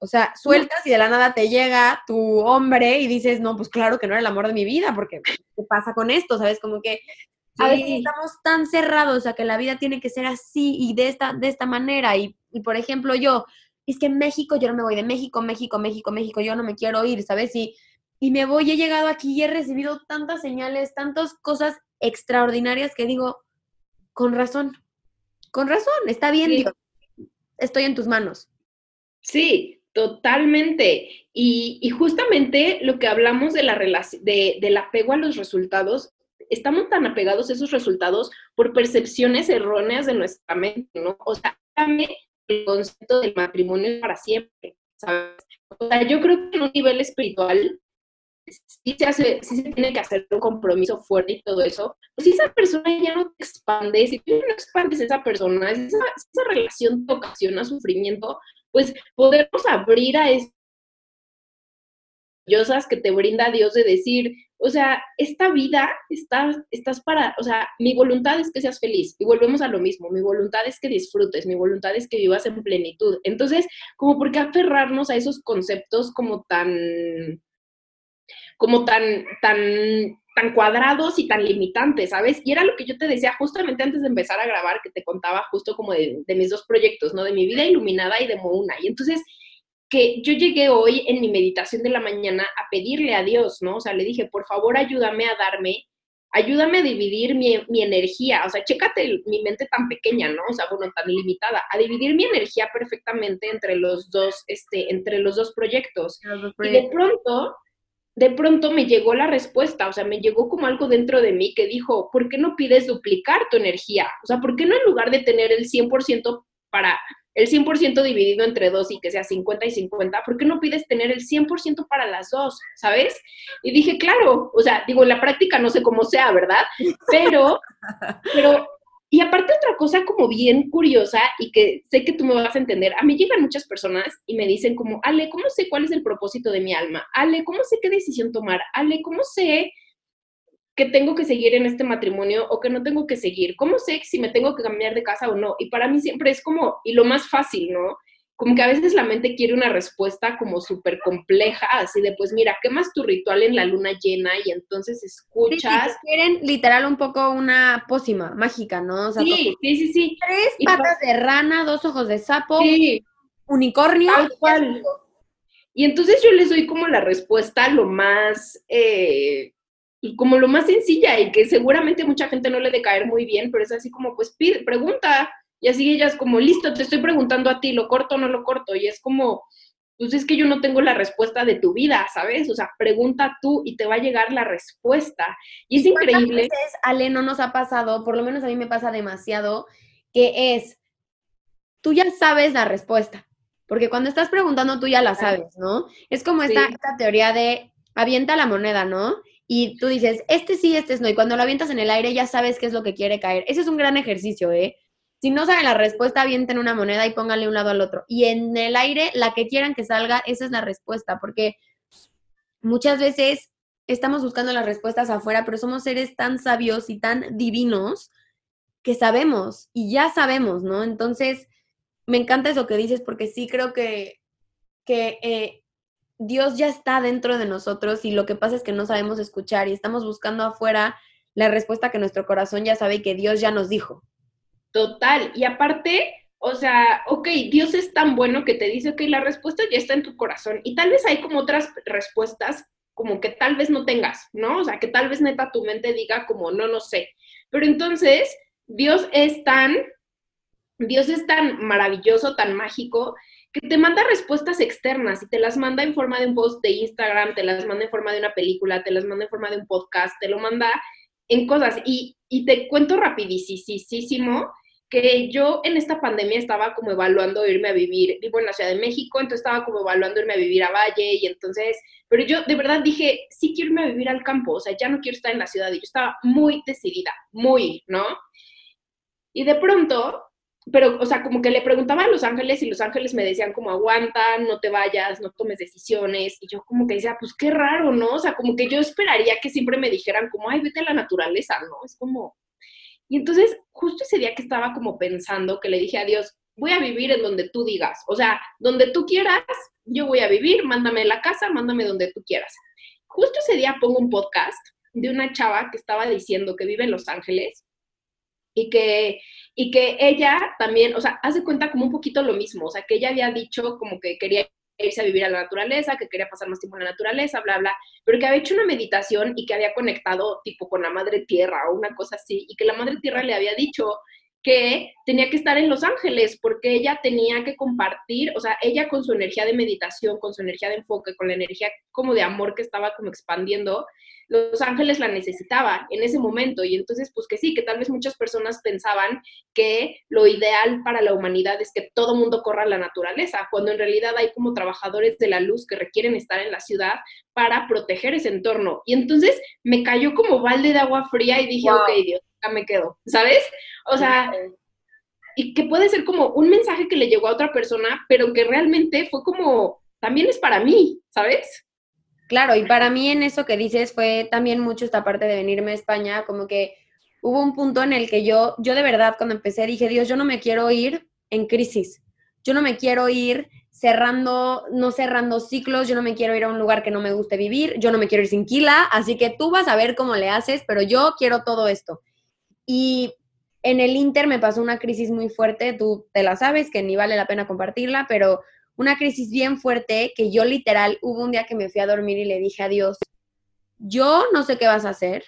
o sea, sueltas y de la nada te llega tu hombre y dices, no, pues claro que no era el amor de mi vida, porque ¿qué pasa con esto? ¿Sabes? Como que a veces estamos tan cerrados a que la vida tiene que ser así y de esta, de esta manera. Y, y, por ejemplo, yo, es que en México yo no me voy de México, México, México, México, yo no me quiero ir, ¿sabes? Y, y me voy, he llegado aquí y he recibido tantas señales, tantas cosas extraordinarias que digo, con razón, con razón, está bien, Dios, estoy en tus manos. Sí, totalmente. Y, justamente lo que hablamos de la de, del apego a los resultados, estamos tan apegados a esos resultados por percepciones erróneas de nuestra mente, ¿no? O sea, el concepto del matrimonio para siempre, ¿sabes? O sea, yo creo que en un nivel espiritual sí se hace, sí se tiene que hacer un compromiso fuerte y todo eso, pues si esa persona ya no te expande, si tú no expandes esa persona, esa, esa relación te ocasiona sufrimiento, pues podernos abrir a maravillosas que te brinda Dios de decir, o sea, esta vida estás, estás para, o sea, mi voluntad es que seas feliz. Y volvemos a lo mismo, mi voluntad es que disfrutes, mi voluntad es que vivas en plenitud. Entonces, como por qué aferrarnos a esos conceptos como tan, como tan, tan, tan cuadrados y tan limitantes, ¿sabes? Y era lo que yo te decía justamente antes de empezar a grabar, que te contaba justo como de, de mis dos proyectos, ¿no? De mi vida iluminada y de Mouna. Y entonces que yo llegué hoy en mi meditación de la mañana a pedirle a Dios, ¿no? O sea, le dije, por favor, ayúdame a darme, ayúdame a dividir mi, mi energía, o sea, chécate mi mente tan pequeña, ¿no? O sea, bueno, tan limitada, a dividir mi energía perfectamente entre los dos, este, entre los dos proyectos. Los dos proyectos. Y de pronto, de pronto me llegó la respuesta, o sea, me llegó como algo dentro de mí que dijo, ¿por qué no pides duplicar tu energía? O sea, ¿por qué no en lugar de tener el 100% para el 100% dividido entre dos y que sea 50 y 50, ¿por qué no pides tener el 100% para las dos? ¿Sabes? Y dije, claro, o sea, digo, en la práctica no sé cómo sea, ¿verdad? Pero, pero, y aparte otra cosa como bien curiosa y que sé que tú me vas a entender, a mí llegan muchas personas y me dicen como, Ale, ¿cómo sé cuál es el propósito de mi alma? Ale, ¿cómo sé qué decisión tomar? Ale, ¿cómo sé que tengo que seguir en este matrimonio o que no tengo que seguir? ¿Cómo sé si me tengo que cambiar de casa o no? Y para mí siempre es como, y lo más fácil, ¿no? Como que a veces la mente quiere una respuesta como súper compleja, así de, pues mira, quemas tu ritual en la luna llena y entonces escuchas. Sí, quieren literal un poco una pócima mágica, ¿no? sí, sí, sí, sí. Tres patas de rana, dos ojos de sapo, unicornio. Tal cual. Y entonces yo les doy como la respuesta lo más eh, y como lo más sencilla y que seguramente mucha gente no le de caer muy bien, pero es así como, pues pide, pregunta. Y así ella es como, listo, te estoy preguntando a ti, ¿lo corto o no lo corto? Y es como, pues es que yo no tengo la respuesta de tu vida, ¿sabes? O sea, pregunta tú y te va a llegar la respuesta. Y es increíble. Veces, Ale, no nos ha pasado, por lo menos a mí me pasa demasiado, que es, tú ya sabes la respuesta, porque cuando estás preguntando tú ya la sabes, ¿no? Es como esta, esta teoría de avienta la moneda, ¿no? y tú dices, este sí, este es no, y cuando lo avientas en el aire ya sabes qué es lo que quiere caer. Ese es un gran ejercicio, ¿eh? Si no saben la respuesta, avienten una moneda y pónganle un lado al otro. Y en el aire, la que quieran que salga, esa es la respuesta, porque muchas veces estamos buscando las respuestas afuera, pero somos seres tan sabios y tan divinos que sabemos y ya sabemos, ¿no? Entonces, me encanta eso que dices porque sí creo que, que eh, Dios ya está dentro de nosotros y lo que pasa es que no sabemos escuchar y estamos buscando afuera la respuesta que nuestro corazón ya sabe que Dios ya nos dijo. Total, y aparte, o sea, ok, Dios es tan bueno que te dice, que la respuesta ya está en tu corazón y tal vez hay como otras respuestas como que tal vez no tengas, ¿no? O sea, que tal vez neta tu mente diga como, no, no sé. Pero entonces, Dios es tan, Dios es tan maravilloso, tan mágico, que te manda respuestas externas y te las manda en forma de un post de Instagram, te las manda en forma de una película, te las manda en forma de un podcast, te lo manda en cosas. Y, y te cuento rapidísimo que yo en esta pandemia estaba como evaluando irme a vivir, vivo en la Ciudad de México, entonces estaba como evaluando irme a vivir a Valle y entonces, pero yo de verdad dije, sí quiero irme a vivir al campo, o sea, ya no quiero estar en la ciudad y yo estaba muy decidida, muy, ¿no? Y de pronto pero, o sea, como que le preguntaba a Los Ángeles y Los Ángeles me decían como aguanta, no te vayas, no tomes decisiones. Y yo como que decía, pues qué raro, ¿no? O sea, como que yo esperaría que siempre me dijeran como, ay, vete a la naturaleza, ¿no? Es como... Y entonces, justo ese día que estaba como pensando, que le dije a Dios, voy a vivir en donde tú digas, o sea, donde tú quieras, yo voy a vivir, mándame la casa, mándame donde tú quieras. Justo ese día pongo un podcast de una chava que estaba diciendo que vive en Los Ángeles y que, y que ella también, o sea, hace cuenta como un poquito lo mismo, o sea, que ella había dicho como que quería irse a vivir a la naturaleza, que quería pasar más tiempo en la naturaleza, bla, bla, pero que había hecho una meditación y que había conectado tipo con la madre tierra o una cosa así, y que la madre tierra le había dicho que tenía que estar en Los Ángeles porque ella tenía que compartir, o sea, ella con su energía de meditación, con su energía de enfoque, con la energía como de amor que estaba como expandiendo, Los Ángeles la necesitaba en ese momento y entonces pues que sí, que tal vez muchas personas pensaban que lo ideal para la humanidad es que todo mundo corra a la naturaleza, cuando en realidad hay como trabajadores de la luz que requieren estar en la ciudad para proteger ese entorno. Y entonces me cayó como balde de agua fría y dije, ok, Dios, me quedo, ¿sabes? O sea, y que puede ser como un mensaje que le llegó a otra persona, pero que realmente fue como, también es para mí, ¿sabes? Claro, y para mí en eso que dices fue también mucho esta parte de venirme a España, como que hubo un punto en el que yo, yo de verdad cuando empecé dije, Dios, yo no me quiero ir en crisis, yo no me quiero ir cerrando, no cerrando ciclos, yo no me quiero ir a un lugar que no me guste vivir, yo no me quiero ir sin Kila, así que tú vas a ver cómo le haces, pero yo quiero todo esto. Y en el Inter me pasó una crisis muy fuerte, tú te la sabes, que ni vale la pena compartirla, pero una crisis bien fuerte que yo literal hubo un día que me fui a dormir y le dije a Dios, yo no sé qué vas a hacer,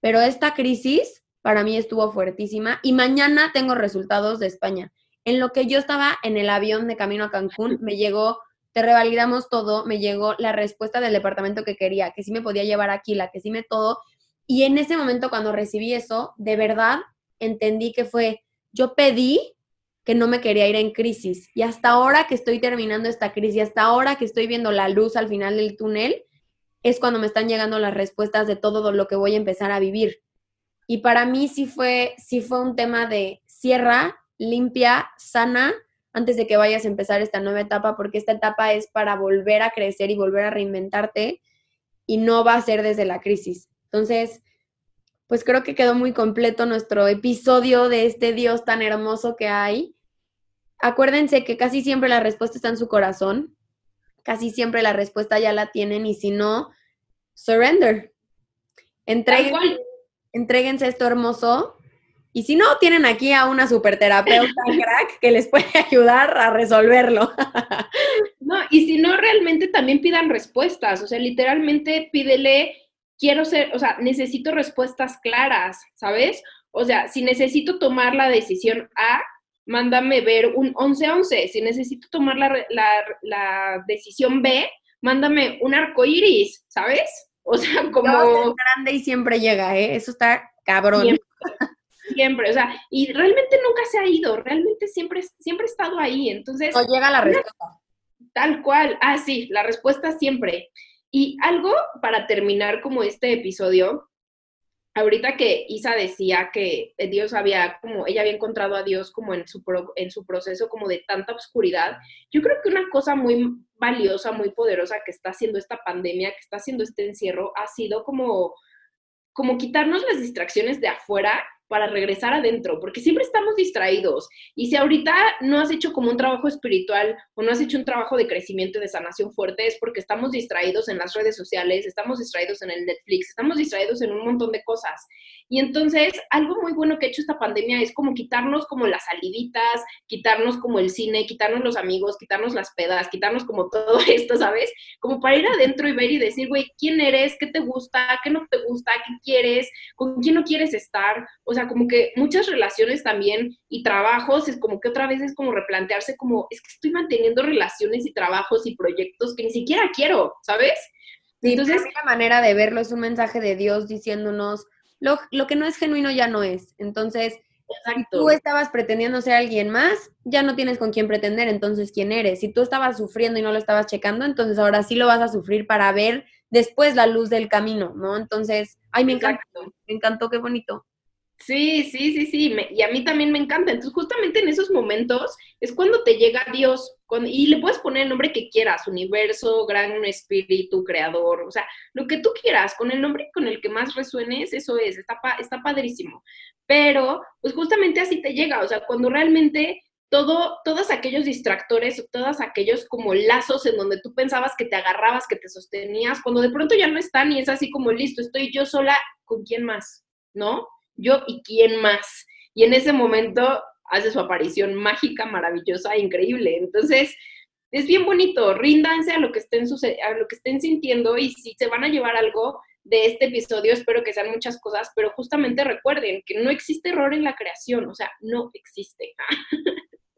pero esta crisis para mí estuvo fuertísima y mañana tengo resultados de España. En lo que yo estaba en el avión de camino a Cancún, me llegó, te revalidamos todo, me llegó la respuesta del departamento que quería, que sí me podía llevar aquí, la que sí me todo. Y en ese momento cuando recibí eso, de verdad entendí que fue, yo pedí que no me quería ir en crisis. Y hasta ahora que estoy terminando esta crisis, hasta ahora que estoy viendo la luz al final del túnel, es cuando me están llegando las respuestas de todo lo que voy a empezar a vivir. Y para mí sí fue, sí fue un tema de cierra, limpia, sana, antes de que vayas a empezar esta nueva etapa, porque esta etapa es para volver a crecer y volver a reinventarte y no va a ser desde la crisis. Entonces, pues creo que quedó muy completo nuestro episodio de este Dios tan hermoso que hay. Acuérdense que casi siempre la respuesta está en su corazón, casi siempre la respuesta ya la tienen y si no, surrender. Entréguense esto hermoso. Y si no, tienen aquí a una super terapeuta crack que les puede ayudar a resolverlo. no, y si no, realmente también pidan respuestas. O sea, literalmente pídele, quiero ser, o sea, necesito respuestas claras, ¿sabes? O sea, si necesito tomar la decisión A, mándame ver un 11-11. Si necesito tomar la, la decisión B, mándame un arco iris, ¿sabes? O sea, como... grande y siempre llega, ¿eh? Eso está cabrón. Siempre, o sea, y realmente nunca se ha ido, realmente siempre, siempre ha estado ahí, entonces... O llega la respuesta. Tal cual, ah, sí, la respuesta siempre. Y algo para terminar como este episodio, ahorita que Isa decía que Dios había, como ella había encontrado a Dios como en su, en su proceso como de tanta oscuridad, yo creo que una cosa muy valiosa, muy poderosa que está haciendo esta pandemia, que está haciendo este encierro, ha sido como, como quitarnos las distracciones de afuera para regresar adentro, porque siempre estamos distraídos. Y si ahorita no has hecho como un trabajo espiritual o no has hecho un trabajo de crecimiento y de sanación fuerte, es porque estamos distraídos en las redes sociales, estamos distraídos en el Netflix, estamos distraídos en un montón de cosas. Y entonces, algo muy bueno que ha hecho esta pandemia es como quitarnos como las saliditas, quitarnos como el cine, quitarnos los amigos, quitarnos las pedas, quitarnos como todo esto, ¿sabes? Como para ir adentro y ver y decir, güey, ¿quién eres? ¿Qué te gusta? ¿Qué no te gusta? ¿Qué quieres? ¿Con quién no quieres estar? O sea, como que muchas relaciones también y trabajos, es como que otra vez es como replantearse como, es que estoy manteniendo relaciones y trabajos y proyectos que ni siquiera quiero, ¿sabes? Entonces, la manera de verlo es un mensaje de Dios diciéndonos, lo, lo que no es genuino ya no es. Entonces, si tú estabas pretendiendo ser alguien más, ya no tienes con quién pretender, entonces quién eres. Si tú estabas sufriendo y no lo estabas checando, entonces ahora sí lo vas a sufrir para ver después la luz del camino, ¿no? Entonces, ay, me encantó, me encantó, qué bonito. Sí, sí, sí, sí, y a mí también me encanta. Entonces, justamente en esos momentos es cuando te llega Dios, y le puedes poner el nombre que quieras, universo, gran espíritu, creador, o sea, lo que tú quieras, con el nombre con el que más resuenes, eso es, está, está padrísimo. Pero, pues justamente así te llega, o sea, cuando realmente todo, todos aquellos distractores, todos aquellos como lazos en donde tú pensabas que te agarrabas, que te sostenías, cuando de pronto ya no están y es así como listo, estoy yo sola, ¿con quién más? ¿No? Yo y quién más. Y en ese momento hace su aparición mágica, maravillosa, increíble. Entonces, es bien bonito, ríndanse a lo que estén a lo que estén sintiendo y si se van a llevar algo de este episodio, espero que sean muchas cosas, pero justamente recuerden que no existe error en la creación, o sea, no existe.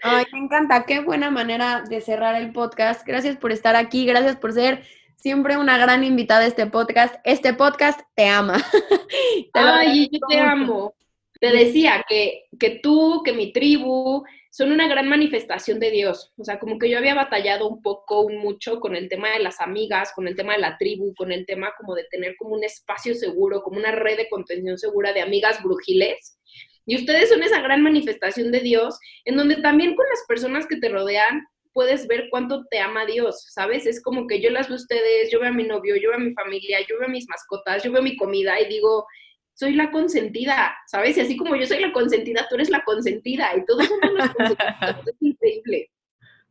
Ay, me encanta, qué buena manera de cerrar el podcast. Gracias por estar aquí, gracias por ser siempre una gran invitada a este podcast. Este podcast te ama. Ay, yo te amo. Te decía que, que tú, que mi tribu, son una gran manifestación de Dios. O sea, como que yo había batallado un poco, un mucho con el tema de las amigas, con el tema de la tribu, con el tema como de tener como un espacio seguro, como una red de contención segura de amigas brujiles. Y ustedes son esa gran manifestación de Dios, en donde también con las personas que te rodean puedes ver cuánto te ama Dios, ¿sabes? Es como que yo las veo a ustedes, yo veo a mi novio, yo veo a mi familia, yo veo a mis mascotas, yo veo mi comida y digo, soy la consentida, ¿sabes? Y así como yo soy la consentida, tú eres la consentida y todos somos las consentidas. es increíble.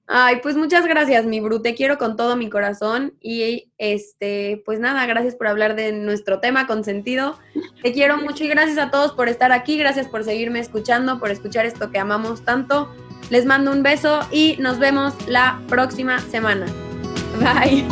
Ay, pues muchas gracias, mi Bru, te quiero con todo mi corazón y este, pues nada, gracias por hablar de nuestro tema consentido. Te quiero mucho y gracias a todos por estar aquí, gracias por seguirme escuchando, por escuchar esto que amamos tanto. Les mando un beso y nos vemos la próxima semana. Bye.